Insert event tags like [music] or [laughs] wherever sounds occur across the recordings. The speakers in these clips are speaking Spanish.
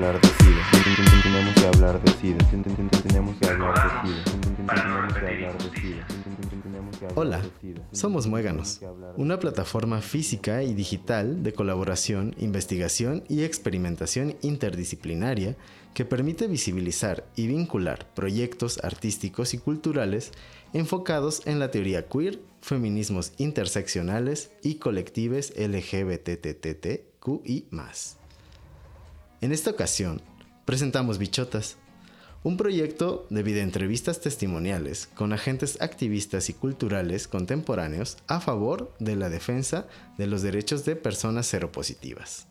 hablar de SIDA. Tenemos que hablar de SIDA. Tenemos que hablar de SIDA. Tenemos que hablar de SIDA. Hola, somos Muéganos, una plataforma física y digital de colaboración, investigación y experimentación interdisciplinaria que permite visibilizar y vincular proyectos artísticos y culturales enfocados en la teoría queer, feminismos interseccionales y colectives LGBTTTQI+. En esta ocasión, presentamos Bichotas, un proyecto de videoentrevistas testimoniales con agentes activistas y culturales contemporáneos a favor de la defensa de los derechos de personas seropositivas.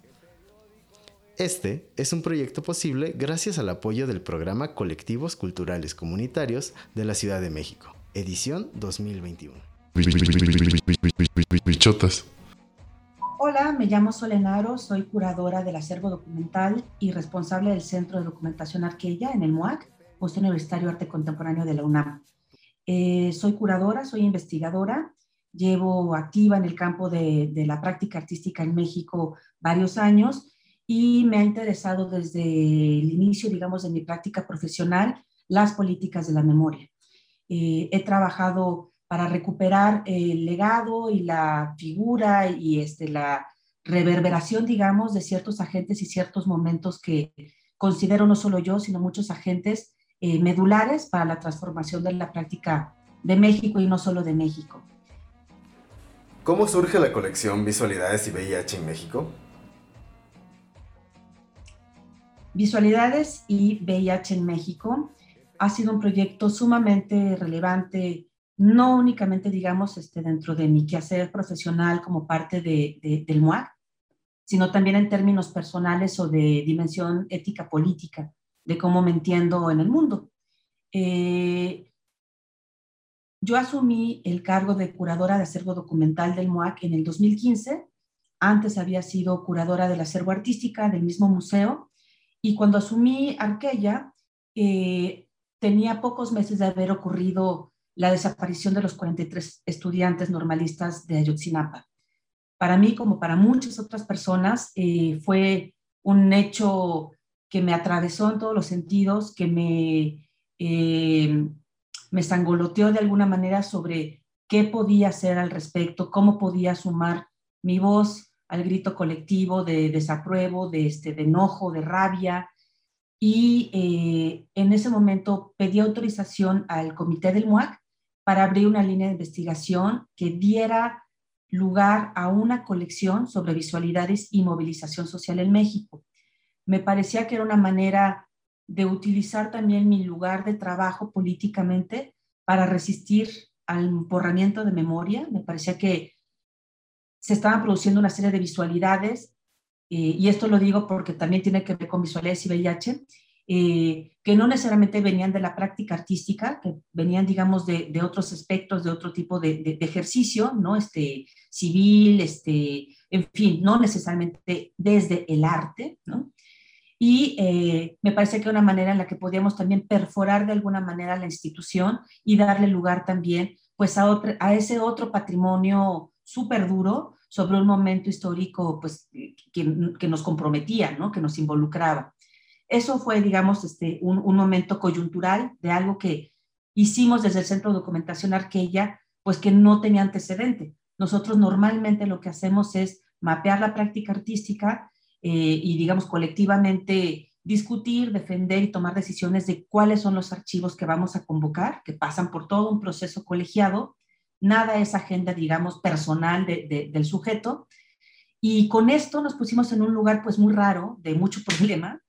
Este es un proyecto posible gracias al apoyo del programa Colectivos Culturales Comunitarios de la Ciudad de México, edición 2021. Bichotas. Hola, me llamo Solenaro, soy curadora del acervo documental y responsable del Centro de Documentación Arquella en el MUAC, Museo Universitario Arte Contemporáneo de la UNAM. Eh, soy curadora, soy investigadora, llevo activa en el campo de, de, la práctica artística en México varios años y me ha interesado desde el inicio, digamos, de mi práctica profesional las políticas de la memoria. Eh, he trabajado para recuperar el legado y la figura y este, la reverberación, digamos, de ciertos agentes y ciertos momentos que considero no solo yo, sino muchos agentes eh, medulares para la transformación de la práctica de México y no solo de México. ¿Cómo surge la colección Visualidades y VIH en México? Visualidades y VIH en México ha sido un proyecto sumamente relevante no únicamente, digamos, este, dentro de mi quehacer profesional como parte de, del MUAC, sino también en términos personales o de dimensión ética política, de cómo me entiendo en el mundo. Eh, yo asumí el cargo de curadora de acervo documental del MUAC en el 2015. Antes había sido curadora del acervo artística del mismo museo. Y cuando asumí Arquella, eh, tenía pocos meses de haber ocurrido la desaparición de los 43 estudiantes normalistas de Ayotzinapa. Para mí, como para muchas otras personas, eh, fue un hecho que me atravesó en todos los sentidos, que me, eh, me sangoloteó de alguna manera sobre qué podía hacer al respecto, cómo podía sumar mi voz al grito colectivo de desapruebo, de, este, de enojo, de rabia. Y eh, en ese momento pedí autorización al comité del MUAC para abrir una línea de investigación que diera lugar a una colección sobre visualidades y movilización social en México. Me parecía que era una manera de utilizar también mi lugar de trabajo políticamente para resistir al borramiento de memoria. Me parecía que se estaban produciendo una serie de visualidades, eh, y esto lo digo porque también tiene que ver con visualidades y VIH, eh, que no necesariamente venían de la práctica artística, que venían, digamos, de, otros aspectos, de otro tipo de, ejercicio, ¿no? Este, civil, este, en fin, no necesariamente desde el arte, ¿no? Y eh, me parece que una manera en la que podíamos también perforar de alguna manera la institución y darle lugar también, pues, a, a ese otro patrimonio súper duro sobre un momento histórico, pues, que, que nos comprometía, ¿no? Que nos involucraba. Eso fue, digamos, este, un, momento coyuntural de algo que hicimos desde el Centro de Documentación Arquella, pues que no tenía antecedente. Nosotros normalmente lo que hacemos es mapear la práctica artística eh, y, digamos, colectivamente discutir, defender y tomar decisiones de cuáles son los archivos que vamos a convocar, que pasan por todo un proceso colegiado. Nada es agenda, digamos, personal del sujeto. Y con esto nos pusimos en un lugar, pues, muy raro, de mucho [laughs] problema,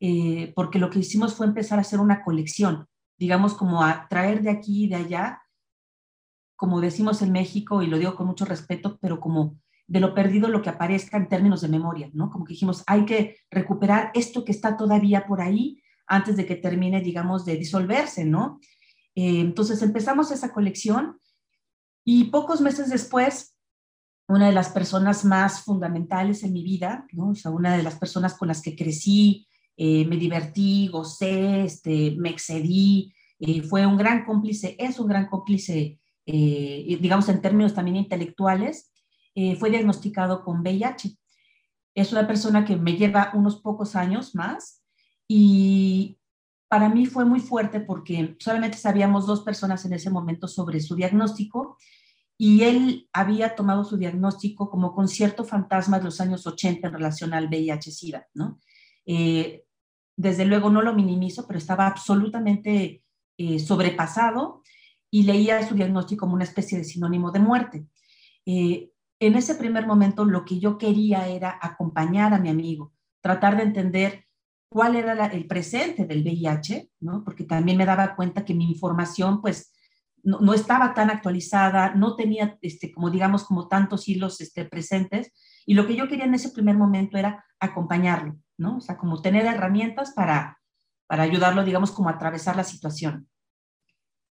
eh, porque lo que hicimos fue empezar a hacer una colección, digamos, como a traer de aquí y de allá, como decimos en México, y lo digo con mucho respeto, pero como de lo perdido lo que aparezca en términos de memoria, ¿no? Como que dijimos, hay que recuperar esto que está todavía por ahí antes de que termine, digamos, de disolverse, ¿no? Eh, entonces empezamos esa colección y pocos meses después, una de las personas más fundamentales en mi vida, ¿no? O sea, una de las personas con las que crecí, eh, me divertí, gocé, este, me excedí, eh, fue un gran cómplice, es un gran cómplice, eh, digamos en términos también intelectuales, fue diagnosticado con VIH. Es una persona que me lleva unos pocos años más y para mí fue muy fuerte porque solamente sabíamos dos personas en ese momento sobre su diagnóstico y él había tomado su diagnóstico como con cierto fantasma de los años 80 en relación al VIH-Sida, ¿no? Eh, desde luego no lo minimizo, pero estaba absolutamente eh, sobrepasado y leía su diagnóstico como una especie de sinónimo de muerte. Eh, en ese primer momento lo que yo quería era acompañar a mi amigo, tratar de entender cuál era el presente del VIH, ¿no? Porque también me daba cuenta que mi información, pues, no, estaba tan actualizada, no tenía, este, como digamos, como tantos hilos este, presentes, y lo que yo quería en ese primer momento era acompañarlo, ¿no? O sea, como tener herramientas para, para ayudarlo, digamos, como a atravesar la situación.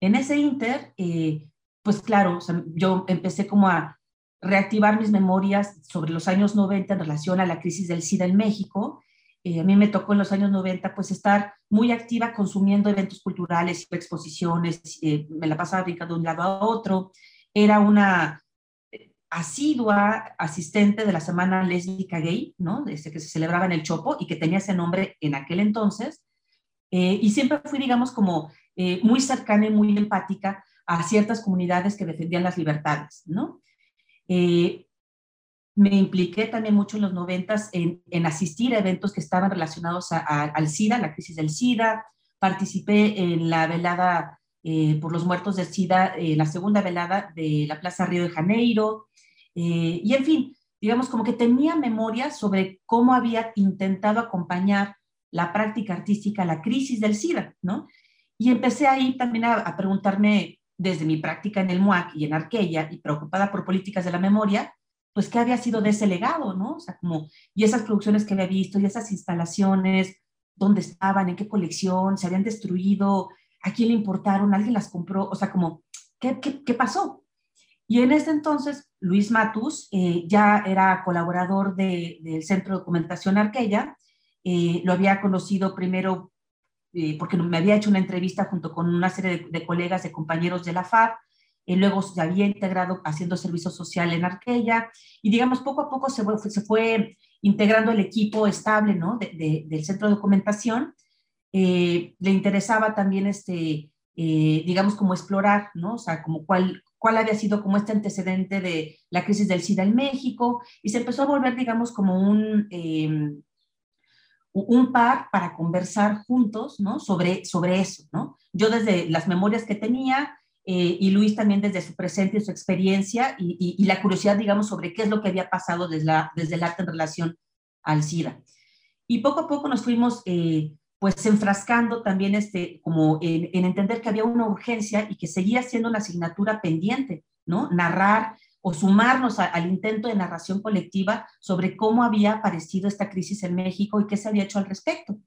En ese inter, eh, pues claro, yo empecé como a reactivar mis memorias sobre los años 90 en relación a la crisis del SIDA en México. Eh, a mí me tocó en los años 90 pues estar muy activa consumiendo eventos culturales, exposiciones, eh, me la pasaba brincando de un lado a otro. Era una asidua asistente de la Semana Lésbica Gay, ¿no? Desde que se celebraba en el Chopo y que tenía ese nombre en aquel entonces. Eh, y siempre fui, digamos, como eh, muy cercana y muy empática a ciertas comunidades que defendían las libertades, ¿no? Eh, me impliqué también mucho en los noventas en, en asistir a eventos que estaban relacionados al SIDA, la crisis del SIDA. Participé en la velada por los muertos del SIDA, la segunda velada de la Plaza Río de Janeiro. Eh, y en fin, digamos como que tenía memoria sobre cómo había intentado acompañar la práctica artística a la crisis del SIDA, ¿no? Y empecé ahí también a, preguntarme desde mi práctica en el MUAC y en Arquella y preocupada por políticas de la memoria, pues qué había sido de ese legado, ¿no? O sea, como, y esas producciones que había visto, y esas instalaciones, dónde estaban, en qué colección, se habían destruido, a quién le importaron, alguien las compró, o sea, como, ¿qué, qué, qué pasó? Y en ese entonces, Luis Matus eh, ya era colaborador del Centro de Documentación Arquella. Eh, lo había conocido primero eh, porque me había hecho una entrevista junto con una serie de, colegas, de compañeros de la FAD. luego se había integrado haciendo servicio social en Arquella. Y digamos, poco a poco se fue, integrando el equipo estable ¿no? del Centro de Documentación. le interesaba también este, digamos, como explorar, ¿no? O sea, como cuál, cuál había sido como este antecedente de la crisis del SIDA en México, y se empezó a volver, digamos, como un, em, un par para conversar juntos, ¿no? Sobre, sobre eso, ¿no? Yo desde las memorias que tenía, eh, y Luis también desde su presente y su experiencia, y, la curiosidad, digamos, sobre qué es lo que había pasado desde, la, desde el arte en relación al SIDA. Y poco a poco nos fuimos eh, pues enfrascando también este, como en, entender que había una urgencia y que seguía siendo una asignatura pendiente, ¿no? Narrar o sumarnos al intento de narración colectiva sobre cómo había aparecido esta crisis en México y qué se había hecho al respecto.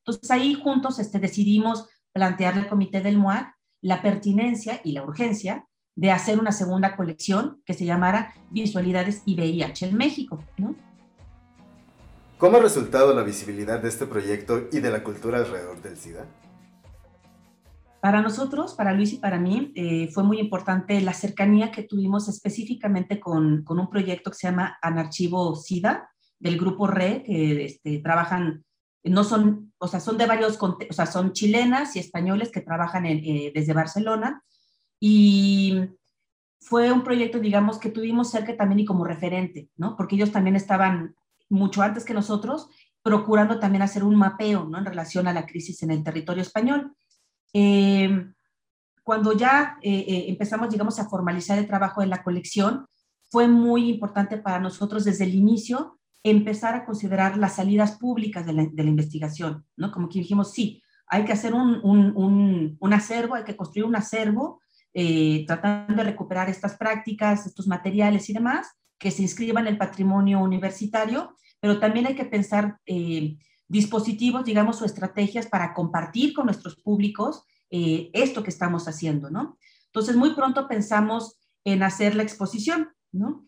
Entonces ahí juntos este, decidimos plantearle al comité del MOAC la pertinencia y la urgencia de hacer una segunda colección que se llamara Visualidades y VIH en México, ¿no? ¿Cómo ha resultado la visibilidad de este proyecto y de la cultura alrededor del SIDA? Para nosotros, para Luis y para mí, eh, fue muy importante la cercanía que tuvimos específicamente con, con, un proyecto que se llama Anarchivo SIDA, del grupo RE, que este, trabajan, no son, o sea, son de varios, o sea, son chilenas y españoles que trabajan eh, desde Barcelona. Y fue un proyecto, digamos, que tuvimos cerca también y como referente, ¿no? Porque ellos también estaban mucho antes que nosotros, procurando también hacer un mapeo ¿no? en relación a la crisis en el territorio español. Eh, cuando ya eh, eh, empezamos, digamos, a formalizar el trabajo de la colección, fue muy importante para nosotros desde el inicio empezar a considerar las salidas públicas de la, investigación, ¿no? Como que dijimos, sí, hay que hacer un, un, un, acervo, hay que construir un acervo, tratando de recuperar estas prácticas, estos materiales y demás, que se inscriban en el patrimonio universitario pero también hay que pensar eh, dispositivos, digamos, o estrategias para compartir con nuestros públicos eh, esto que estamos haciendo, ¿no? Entonces, muy pronto pensamos en hacer la exposición, ¿no?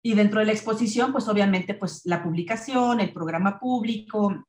Y dentro de la exposición, pues obviamente, pues la publicación, el programa público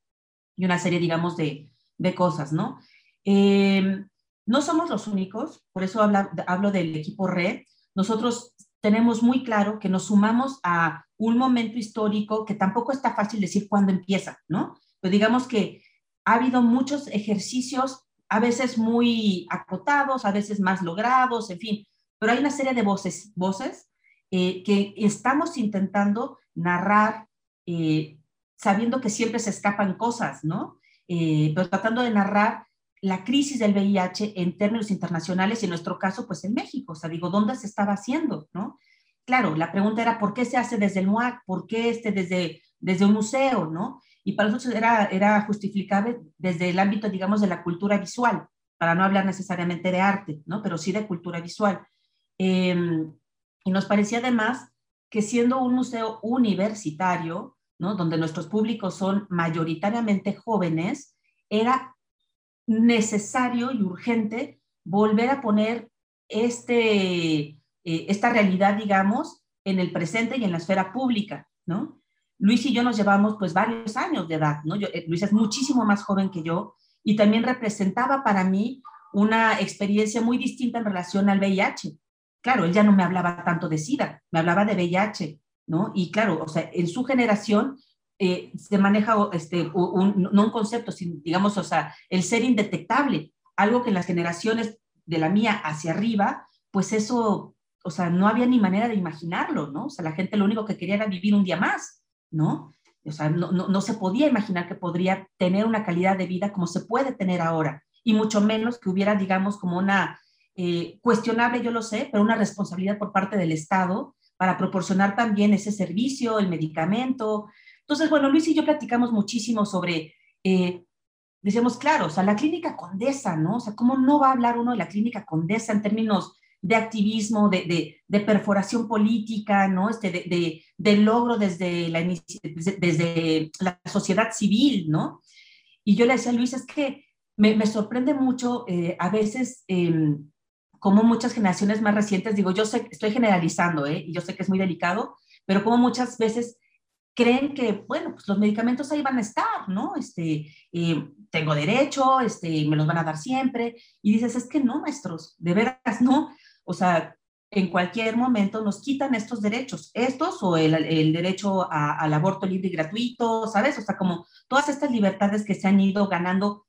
y una serie, digamos, de, de cosas, ¿no? Em, no somos los únicos, por eso hablo del equipo RED. Nosotros tenemos muy claro que nos sumamos a un momento histórico que tampoco está fácil decir cuándo empieza, ¿no? Pero digamos que ha habido muchos ejercicios, a veces muy acotados, a veces más logrados, en fin, pero hay una serie de voces, voces eh, que estamos intentando narrar, eh, sabiendo que siempre se escapan cosas, ¿no? Eh, pero tratando de narrar la crisis del VIH en términos internacionales y en nuestro caso, pues en México. O sea, digo, ¿dónde se estaba haciendo? ¿no? Claro, la pregunta era, ¿por qué se hace desde el MUAC? ¿Por qué este desde, desde un museo? ¿no? Y para nosotros era, era justificable desde el ámbito, digamos, de la cultura visual, para no hablar necesariamente de arte, ¿no? pero sí de cultura visual. Em, y nos parecía además que siendo un museo universitario, ¿no? donde nuestros públicos son mayoritariamente jóvenes, era necesario y urgente volver a poner este, eh, esta realidad, digamos, en el presente y en la esfera pública, ¿no? Luis y yo nos llevamos pues varios años de edad, ¿no? Eh, Luis es muchísimo más joven que yo y también representaba para mí una experiencia muy distinta en relación al VIH. Claro, él ya no me hablaba tanto de SIDA, me hablaba de VIH, ¿no? Y claro, o sea, en su generación eh, se maneja este, un, no un concepto, sino, digamos, o sea, el ser indetectable, algo que en las generaciones de la mía hacia arriba, pues eso, o sea, no había ni manera de imaginarlo, ¿no? O sea, la gente lo único que quería era vivir un día más, ¿no? O sea, no, no, no se podía imaginar que podría tener una calidad de vida como se puede tener ahora, y mucho menos que hubiera, digamos, como una eh, cuestionable, yo lo sé, pero una responsabilidad por parte del Estado para proporcionar también ese servicio, el medicamento, entonces, bueno, Luis y yo platicamos muchísimo sobre, eh, decíamos, claro, o sea, la clínica condesa, ¿no? O sea, ¿cómo no va a hablar uno de la clínica condesa en términos de activismo, de, de, perforación política, ¿no? Este, de, de logro desde la, desde, la sociedad civil, ¿no? Y yo le decía a Luis, es que me, me sorprende mucho eh, a veces eh, como muchas generaciones más recientes, digo, yo sé, estoy generalizando, ¿eh? Y yo sé que es muy delicado, pero como muchas veces creen que, bueno, pues los medicamentos ahí van a estar, ¿no? Este, eh, tengo derecho, este, me los van a dar siempre. Y dices, es que no, maestros, de veras no. O sea, en cualquier momento nos quitan estos derechos, estos o el, el derecho al aborto libre y gratuito, ¿sabes? O sea, como todas estas libertades que se han ido ganando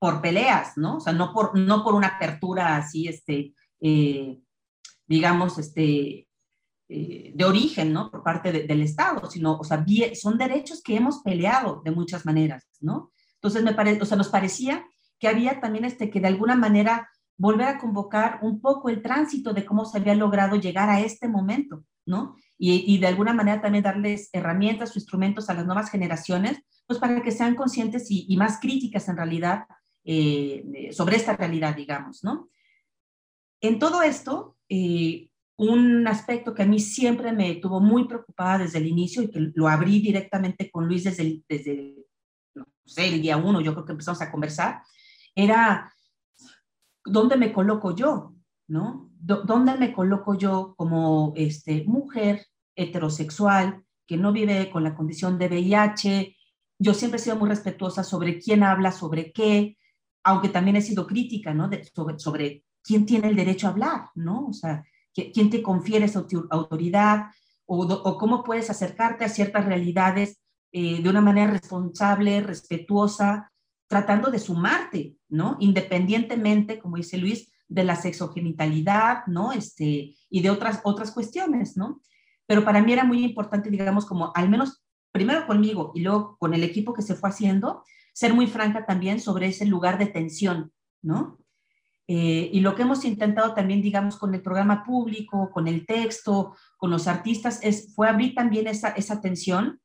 por peleas, ¿no? O sea, no por, no por una apertura así, este, eh, digamos, este, eh, de origen, ¿no? Por parte del Estado, sino, o sea, son derechos que hemos peleado de muchas maneras, ¿no? Entonces, me parece, o sea, nos parecía que había también este, que de alguna manera volver a convocar un poco el tránsito de cómo se había logrado llegar a este momento, ¿no? Y, de alguna manera también darles herramientas o instrumentos a las nuevas generaciones, pues para que sean conscientes y, y más críticas en realidad eh, sobre esta realidad, digamos, ¿no? En todo esto, eh, un aspecto que a mí siempre me tuvo muy preocupada desde el inicio y que lo abrí directamente con Luis desde el, desde, no sé, el día uno, yo creo que empezamos a conversar, era dónde me coloco yo, ¿no? ¿Dónde me coloco yo como este, mujer heterosexual que no vive con la condición de VIH? Yo siempre he sido muy respetuosa sobre quién habla, sobre qué, aunque también he sido crítica, ¿no? sobre, sobre quién tiene el derecho a hablar, ¿no? O sea, quién te confiere esa autoridad o, cómo puedes acercarte a ciertas realidades eh, de una manera responsable, respetuosa, tratando de sumarte, ¿no? Independientemente, como dice Luis, de la sexogenitalidad, ¿no? Este, y de otras, otras cuestiones, ¿no? Pero para mí era muy importante, digamos, como al menos primero conmigo y luego con el equipo que se fue haciendo, ser muy franca también sobre ese lugar de tensión, ¿no? Eh, y lo que hemos intentado también, digamos, con el programa público, con el texto, con los artistas, es, fue abrir también esa, esa tensión,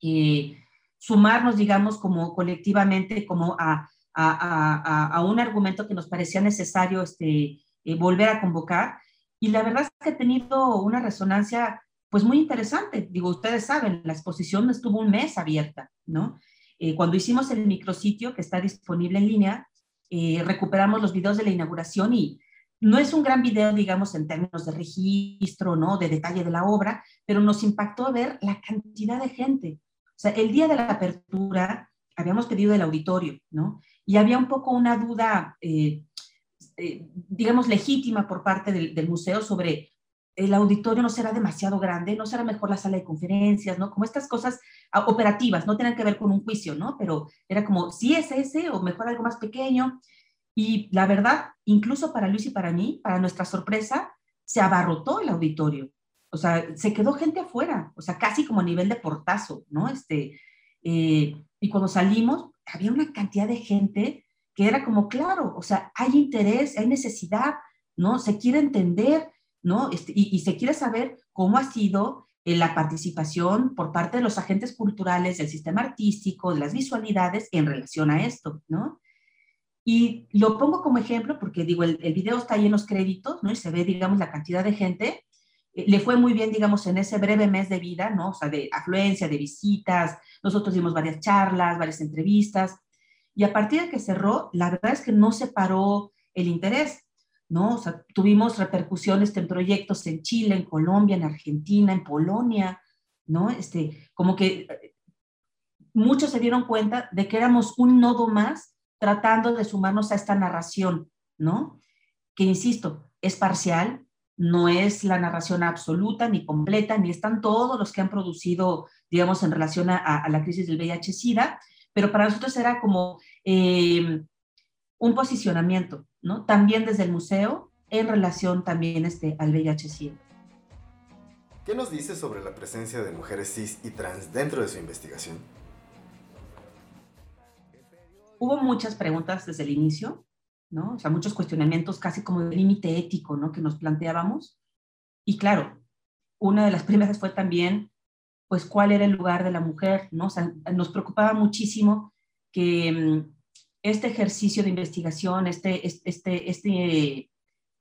y sumarnos, digamos, como colectivamente, como a, a, a, un argumento que nos parecía necesario este, eh, volver a convocar. Y la verdad es que ha tenido una resonancia, pues, muy interesante. Digo, ustedes saben, la exposición estuvo un mes abierta, ¿no? Eh, cuando hicimos el micrositio que está disponible en línea, eh, recuperamos los videos de la inauguración y no es un gran video, digamos, en términos de registro, ¿no? De detalle de la obra, pero nos impactó ver la cantidad de gente. O sea, el día de la apertura habíamos pedido el auditorio, ¿no? Y había un poco una duda, eh, eh, digamos, legítima por parte del, del, museo sobre el auditorio no será demasiado grande, no será mejor la sala de conferencias, ¿no? Como estas cosas ah, operativas, no tienen que ver con un juicio, ¿no? Pero era como, si es ese o mejor algo más pequeño. Y la verdad, incluso para Luis y para mí, para nuestra sorpresa, se abarrotó el auditorio. O sea, se quedó gente afuera, o sea, casi como a nivel de portazo, ¿no? Este, eh, y cuando salimos, había una cantidad de gente que era como, claro, o sea, hay interés, hay necesidad, ¿no? Se quiere entender, ¿no? Este, y, se quiere saber cómo ha sido eh, la participación por parte de los agentes culturales, del sistema artístico, de las visualidades en relación a esto, ¿no? Y lo pongo como ejemplo porque, digo, el, el video está ahí en los créditos, ¿no? Y se ve, digamos, la cantidad de gente. Eh, le fue muy bien, digamos, en ese breve mes de vida, ¿no? O sea, de afluencia, de visitas. Nosotros dimos varias charlas, varias entrevistas. Y a partir de que cerró, la verdad es que no se paró el interés. ¿No? O sea, tuvimos repercusiones en proyectos en Chile, en Colombia, en Argentina, en Polonia, ¿no? Este, como que eh, muchos se dieron cuenta de que éramos un nodo más tratando de sumarnos a esta narración, ¿no? Que, insisto, es parcial, no es la narración absoluta ni completa, ni están todos los que han producido, digamos, en relación a, la crisis del VIH-Sida, pero para nosotros era como eh, un posicionamiento, ¿no? También desde el museo en relación también este, al VIH-Sida. ¿Qué nos dice sobre la presencia de mujeres cis y trans dentro de su investigación? Hubo muchas preguntas desde el inicio, ¿no? O sea, muchos cuestionamientos casi como de límite ético, ¿no? Que nos planteábamos. Y claro, una de las [laughs] primeras fue también, pues, cuál era el lugar de la mujer, ¿no? O sea, nos preocupaba muchísimo que mm, este ejercicio de investigación, este, este, este,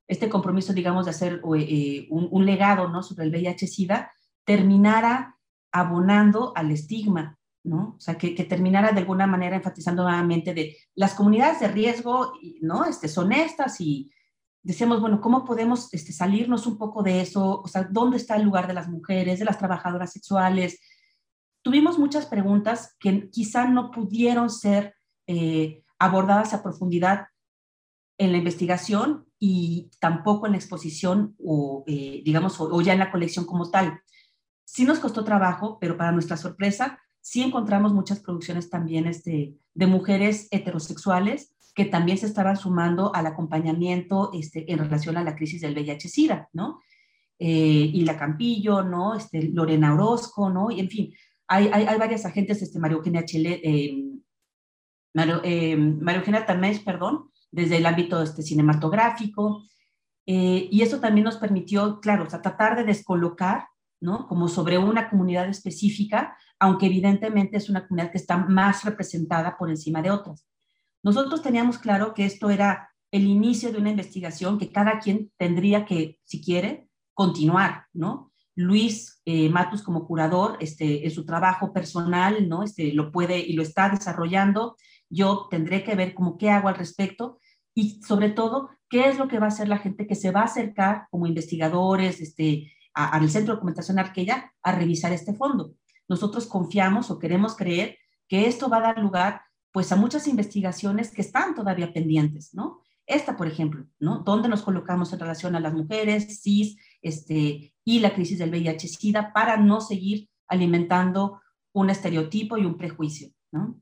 este compromiso, digamos, de hacer eh, un, legado ¿no? sobre el VIH-Sida, terminara abonando al estigma, ¿no? O sea, que, terminara de alguna manera enfatizando nuevamente de las comunidades de riesgo, ¿no? Este, son estas y decíamos, bueno, ¿cómo podemos este, salirnos un poco de eso? O sea, ¿dónde está el lugar de las mujeres, de las trabajadoras sexuales? Tuvimos muchas preguntas que quizá no pudieron ser eh, abordadas a profundidad en la investigación y tampoco en la exposición o, eh, digamos, o, ya en la colección como tal. Sí nos costó trabajo, pero para nuestra sorpresa, sí encontramos muchas producciones también este, de mujeres heterosexuales que también se estaban sumando al acompañamiento este, en relación a la crisis del VIH-Sida, ¿no? Eh, y la Campillo, ¿no? Este, Lorena Orozco, ¿no? Y en fin, hay, hay, varias agentes, este, Mario Eugenia Chile, eh, Mario, eh, Eugenia Tamés, perdón, desde el ámbito este, cinematográfico. Eh, y eso también nos permitió, claro, o sea, tratar de descolocar, ¿no? Como sobre una comunidad específica, aunque evidentemente es una comunidad que está más representada por encima de otras. Nosotros teníamos claro que esto era el inicio de una investigación que cada quien tendría que, si quiere, continuar, ¿no? Luis eh, Matus como curador, este, en su trabajo personal, ¿no? Este, lo puede y lo está desarrollando yo tendré que ver como qué hago al respecto y sobre todo qué es lo que va a hacer la gente que se va a acercar como investigadores este, al Centro de Documentación Arquella a revisar este fondo. Nosotros confiamos o queremos creer que esto va a dar lugar pues a muchas investigaciones que están todavía pendientes, ¿no? Esta, por ejemplo, ¿no? ¿Dónde nos colocamos en relación a las mujeres, cis, este, y la crisis del VIH-Sida para no seguir alimentando un estereotipo y un prejuicio, ¿no?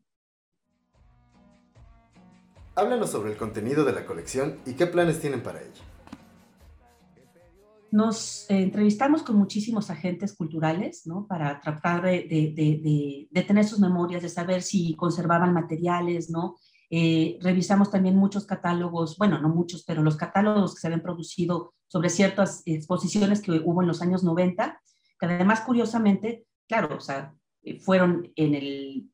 Háblanos sobre el contenido de la colección y qué planes tienen para ella. Nos eh, entrevistamos con muchísimos agentes culturales, ¿no? Para tratar de, tener sus memorias, de saber si conservaban materiales, ¿no? Eh, revisamos también muchos catálogos, bueno, no muchos, pero los catálogos que se habían producido sobre ciertas exposiciones que hubo en los años 90, que además, curiosamente, claro, o sea, fueron en el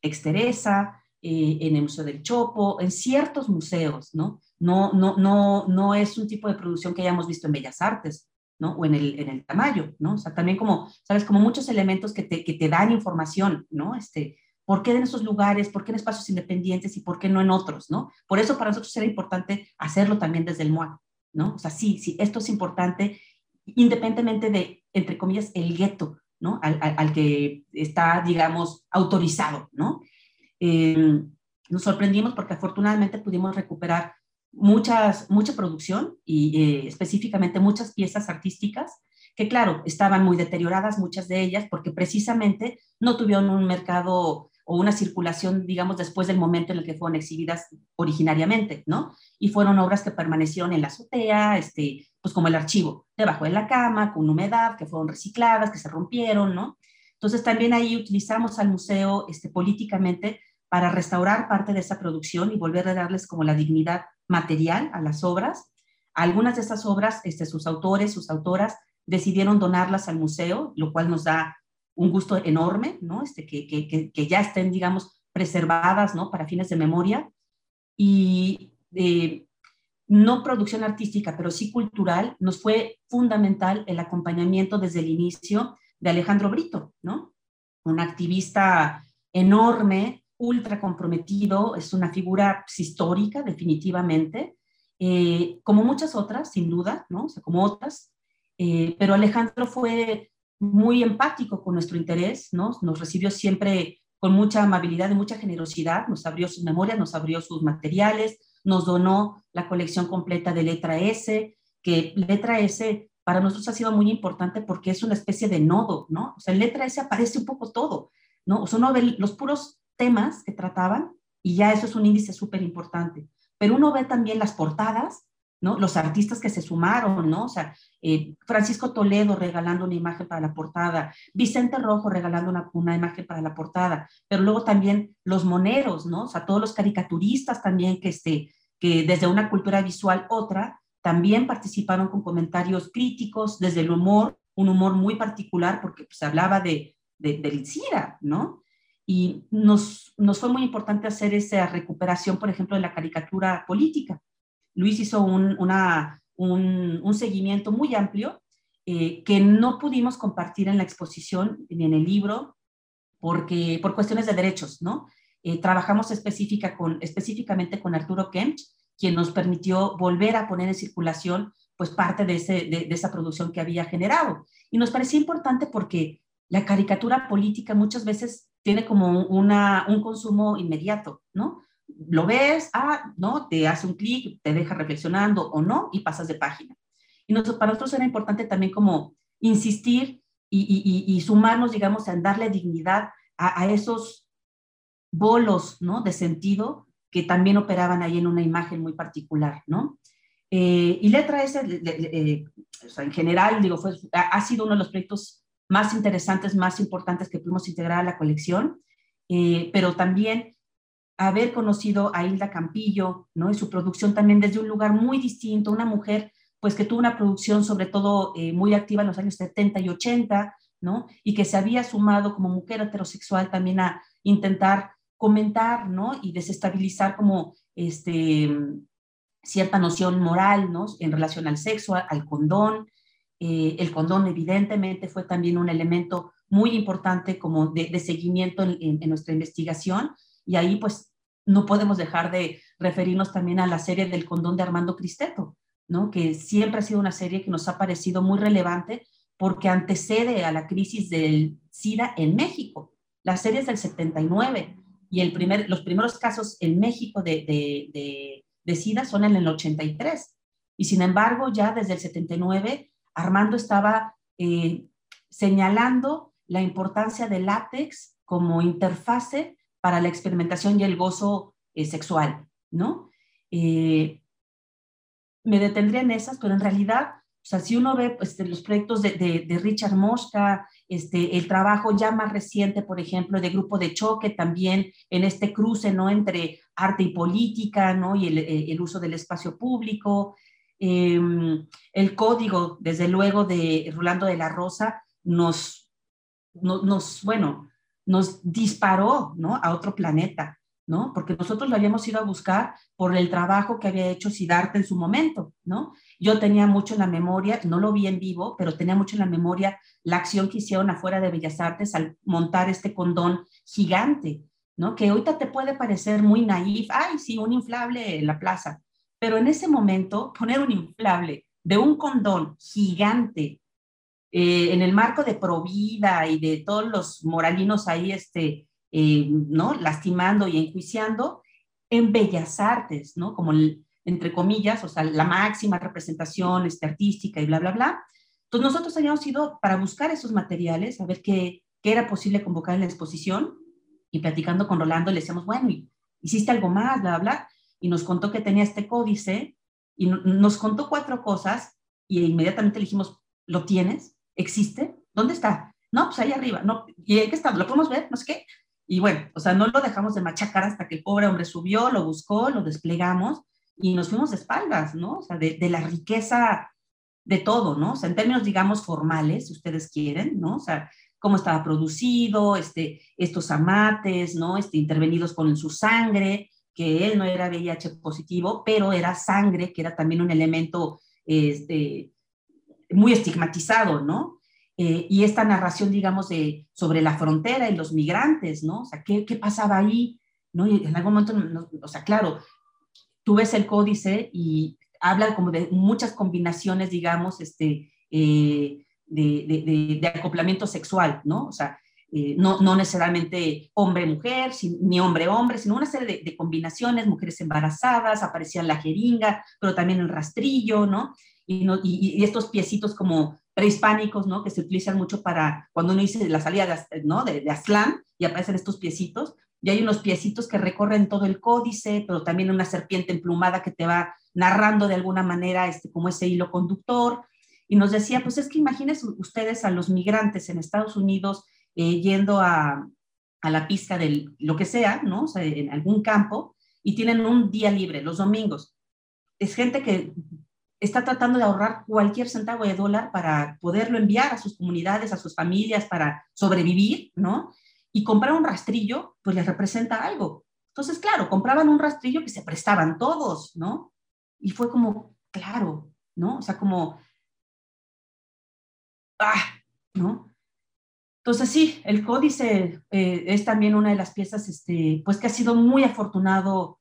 Exteresa, eh, en el Museo del Chopo, en ciertos museos, ¿no? No, no, no, no es un tipo de producción que hayamos visto en Bellas Artes, ¿no? O en el, en el Tamayo, ¿no? O sea, también como, ¿sabes? Como muchos elementos que te, que te dan información, ¿no? Este, ¿Por qué en esos lugares? ¿Por qué en espacios independientes y por qué no en otros, ¿no? Por eso para nosotros era importante hacerlo también desde el MOA, ¿no? O sea, sí, sí, esto es importante independientemente de, entre comillas, el gueto, ¿no? Al, al que está, digamos, autorizado, ¿no? Eh, nos sorprendimos porque afortunadamente pudimos recuperar muchas, mucha producción y eh, específicamente muchas piezas artísticas que claro, estaban muy deterioradas muchas de ellas porque precisamente no tuvieron un mercado o una circulación, digamos, después del momento en el que fueron exhibidas originariamente, ¿no? Y fueron obras que permanecieron en la azotea, este, pues como el archivo, debajo de la cama, con humedad, que fueron recicladas, que se rompieron, ¿no? Entonces también ahí utilizamos al museo este, políticamente para restaurar parte de esa producción y volver a darles como la dignidad material a las obras. Algunas de estas obras, este, sus autores, sus autoras, decidieron donarlas al museo, lo cual nos da un gusto enorme, ¿no? Este, que, ya estén, digamos, preservadas, ¿no? Para fines de memoria. Y eh, no producción artística, pero sí cultural, nos fue fundamental el acompañamiento desde el inicio de Alejandro Brito, ¿no? Un activista enorme, ultra comprometido, es una figura pues, histórica, definitivamente, eh, como muchas otras, sin duda, ¿no? Como otras, eh, pero Alejandro fue muy empático con nuestro interés, ¿no? Nos recibió siempre con mucha amabilidad y mucha generosidad, nos abrió sus memorias, nos abrió sus materiales, nos donó la colección completa de Letra S, que Letra S para nosotros ha sido muy importante porque es una especie de nodo, ¿no? O sea, en Letra S aparece un poco todo, ¿no? O sea, uno los puros temas que trataban y ya eso es un índice súper importante. Pero uno ve también las portadas ¿no? Los artistas que se sumaron, ¿no? O sea, eh, Francisco Toledo regalando una imagen para la portada, Vicente Rojo regalando una, una, imagen para la portada, pero luego también los moneros, ¿no? O sea, todos los caricaturistas también que, este, que desde una cultura visual otra, también participaron con comentarios críticos, desde el humor, un humor muy particular, porque se pues, hablaba de, de, del SIDA, ¿no? Y nos, nos fue muy importante hacer esa recuperación, por ejemplo, de la caricatura política Luis hizo un, un, seguimiento muy amplio eh, que no pudimos compartir en la exposición ni en el libro porque, por cuestiones de derechos, ¿no? Eh, trabajamos específica con, específicamente con Arturo Kemp, quien nos permitió volver a poner en circulación pues parte de, ese, de, esa producción que había generado. Y nos parecía importante porque la caricatura política muchas veces tiene como una, un consumo inmediato, ¿no? lo ves, ah, ¿no? Te hace un clic, te deja reflexionando o no y pasas de página. Y para nosotros era importante también como insistir y, sumarnos, digamos, en darle dignidad a, esos bolos, ¿no? De sentido que también operaban ahí en una imagen muy particular, ¿no? Eh, y Letra S, eh, en general, digo, fue, ha sido uno de los proyectos más interesantes, más importantes que pudimos integrar a la colección, eh, pero también haber conocido a Hilda Campillo, ¿no? Y su producción también desde un lugar muy distinto, una mujer pues que tuvo una producción sobre todo eh, muy activa en los años 70 y 80, ¿no? Y que se había sumado como mujer heterosexual también a intentar comentar, ¿no? Y desestabilizar como este, cierta noción moral, ¿no? En relación al sexo, al condón. Eh, el condón evidentemente fue también un elemento muy importante como de, seguimiento en, nuestra investigación, y ahí pues no podemos dejar de referirnos también a la serie del condón de Armando Cristeto, ¿no? que siempre ha sido una serie que nos ha parecido muy relevante porque antecede a la crisis del SIDA en México. La serie es del 79 y el primer, los primeros casos en México de, de, de, SIDA son en el 83. Y sin embargo, ya desde el 79, Armando estaba eh, señalando la importancia del látex como interfase para la experimentación y el gozo eh, sexual, ¿no? Eh, me detendría en esas, pero en realidad, o sea, si uno ve pues, los proyectos de, Richard Mosca, este, el trabajo ya más reciente, por ejemplo, de Grupo de Choque, también en este cruce, ¿no? Entre arte y política, ¿no? Y el uso del espacio público, em, el código, desde luego, de Rolando de la Rosa, nos, nos bueno, nos disparó, ¿no? A otro planeta, ¿no? Porque nosotros lo habíamos ido a buscar por el trabajo que había hecho Siddhartha en su momento, ¿no? Yo tenía mucho en la memoria, no lo vi en vivo, pero tenía mucho en la memoria la acción que hicieron afuera de Bellas Artes al montar este condón gigante, ¿no? Que ahorita te puede parecer muy naif, ay, sí, un inflable en la plaza, pero en ese momento poner un inflable de un condón gigante eh, en el marco de Provida y de todos los moralinos ahí, este, eh, ¿no? Lastimando y enjuiciando, en Bellas Artes, ¿no? Como entre comillas, o sea, la máxima representación este, artística y bla, bla, bla. Entonces nosotros habíamos ido para buscar esos materiales, a ver qué, qué era posible convocar en la exposición y platicando con Rolando le decíamos, bueno, hiciste algo más, bla, bla, bla, y nos contó que tenía este códice y nos contó cuatro cosas y inmediatamente le dijimos, ¿lo tienes? ¿Existe? ¿Dónde está? No, pues ahí arriba, no, ¿y qué está? ¿Lo podemos ver? No sé qué. Y bueno, o sea, no lo dejamos de machacar hasta que el pobre hombre subió, lo buscó, lo desplegamos y nos fuimos de espaldas, ¿no? O sea, de, de la riqueza de todo, ¿no? O sea, en términos, digamos, formales, si ustedes quieren, ¿no? O sea, cómo estaba producido, este, estos amates, ¿no? Este, intervenidos con su sangre, que él no era VIH positivo, pero era sangre, que era también un elemento este, muy estigmatizado, ¿no? Eh, y esta narración, digamos, de, sobre la frontera y los migrantes, ¿no? O sea, ¿qué, qué pasaba ahí? ¿no? Y en algún momento, o sea, claro, tú ves el códice y habla como de muchas combinaciones, digamos, este, eh, de, de, acoplamiento sexual, ¿no? O sea, eh, no, no, necesariamente hombre-mujer, ni hombre-hombre, sino una serie de, combinaciones, mujeres embarazadas, aparecía la jeringa, pero también el rastrillo, ¿no? Y, ¿no? y, estos piecitos como prehispánicos, ¿no? Que se utilizan mucho para cuando uno dice la salida de, ¿no? de, de Aztlán y aparecen estos piecitos, y hay unos piecitos que recorren todo el códice, pero también una serpiente emplumada que te va narrando de alguna manera este, como ese hilo conductor, y nos decía, pues es que imagínense ustedes a los migrantes en Estados Unidos eh, yendo a, a, la pista de lo que sea, ¿no? O sea, en algún campo, y tienen un día libre, los domingos. Es gente que está tratando de ahorrar cualquier centavo de dólar para poderlo enviar a sus comunidades, a sus familias, para sobrevivir, ¿no? Y comprar un rastrillo, pues les representa algo. Entonces, claro, compraban un rastrillo que se prestaban todos, ¿no? Y fue como, claro, ¿no? O sea, como ¡ah! ¿no? Entonces sí, el códice eh, es también una de las piezas, este, pues que ha sido muy afortunado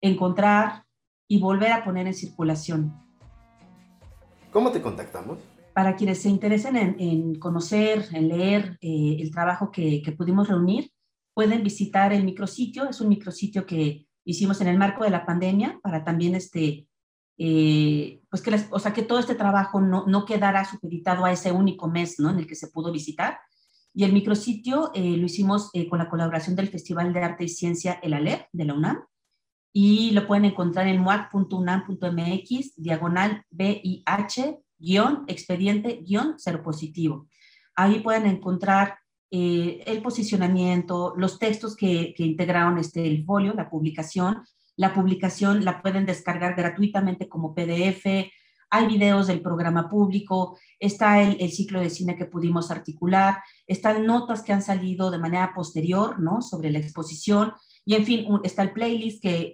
encontrar y volver a poner en circulación. ¿Cómo te contactamos? Para quienes se interesen en, conocer, en leer eh, el trabajo que, que, pudimos reunir, pueden visitar el micrositio. Es un micrositio que hicimos en el marco de la pandemia para también este, eh, pues que, o sea, que todo este trabajo no, no quedara supeditado a ese único mes ¿no? en el que se pudo visitar. Y el micrositio eh, lo hicimos eh, con la colaboración del Festival de Arte y Ciencia El Alep de la UNAM y lo pueden encontrar en muac.unam.mx, diagonal VIH, guion, expediente, guion, positivo. Ahí pueden encontrar el posicionamiento, los textos que, que integraron este, el folio, la publicación, la publicación la pueden descargar gratuitamente como PDF. Hay videos del programa público, está el, ciclo de cine que pudimos articular, están notas que han salido de manera posterior, ¿no? Sobre la exposición. Y en fin, está el playlist que,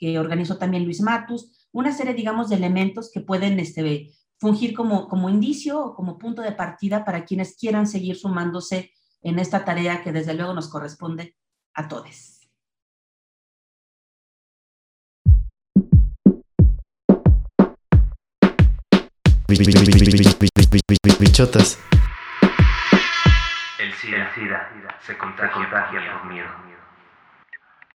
que, organizó también Luis Matus. Una serie, digamos, de elementos que pueden este, fungir como, como indicio o como punto de partida para quienes quieran seguir sumándose en esta tarea que desde luego nos corresponde a todos. Bichotas. El SIDA, se contagia, por miedo.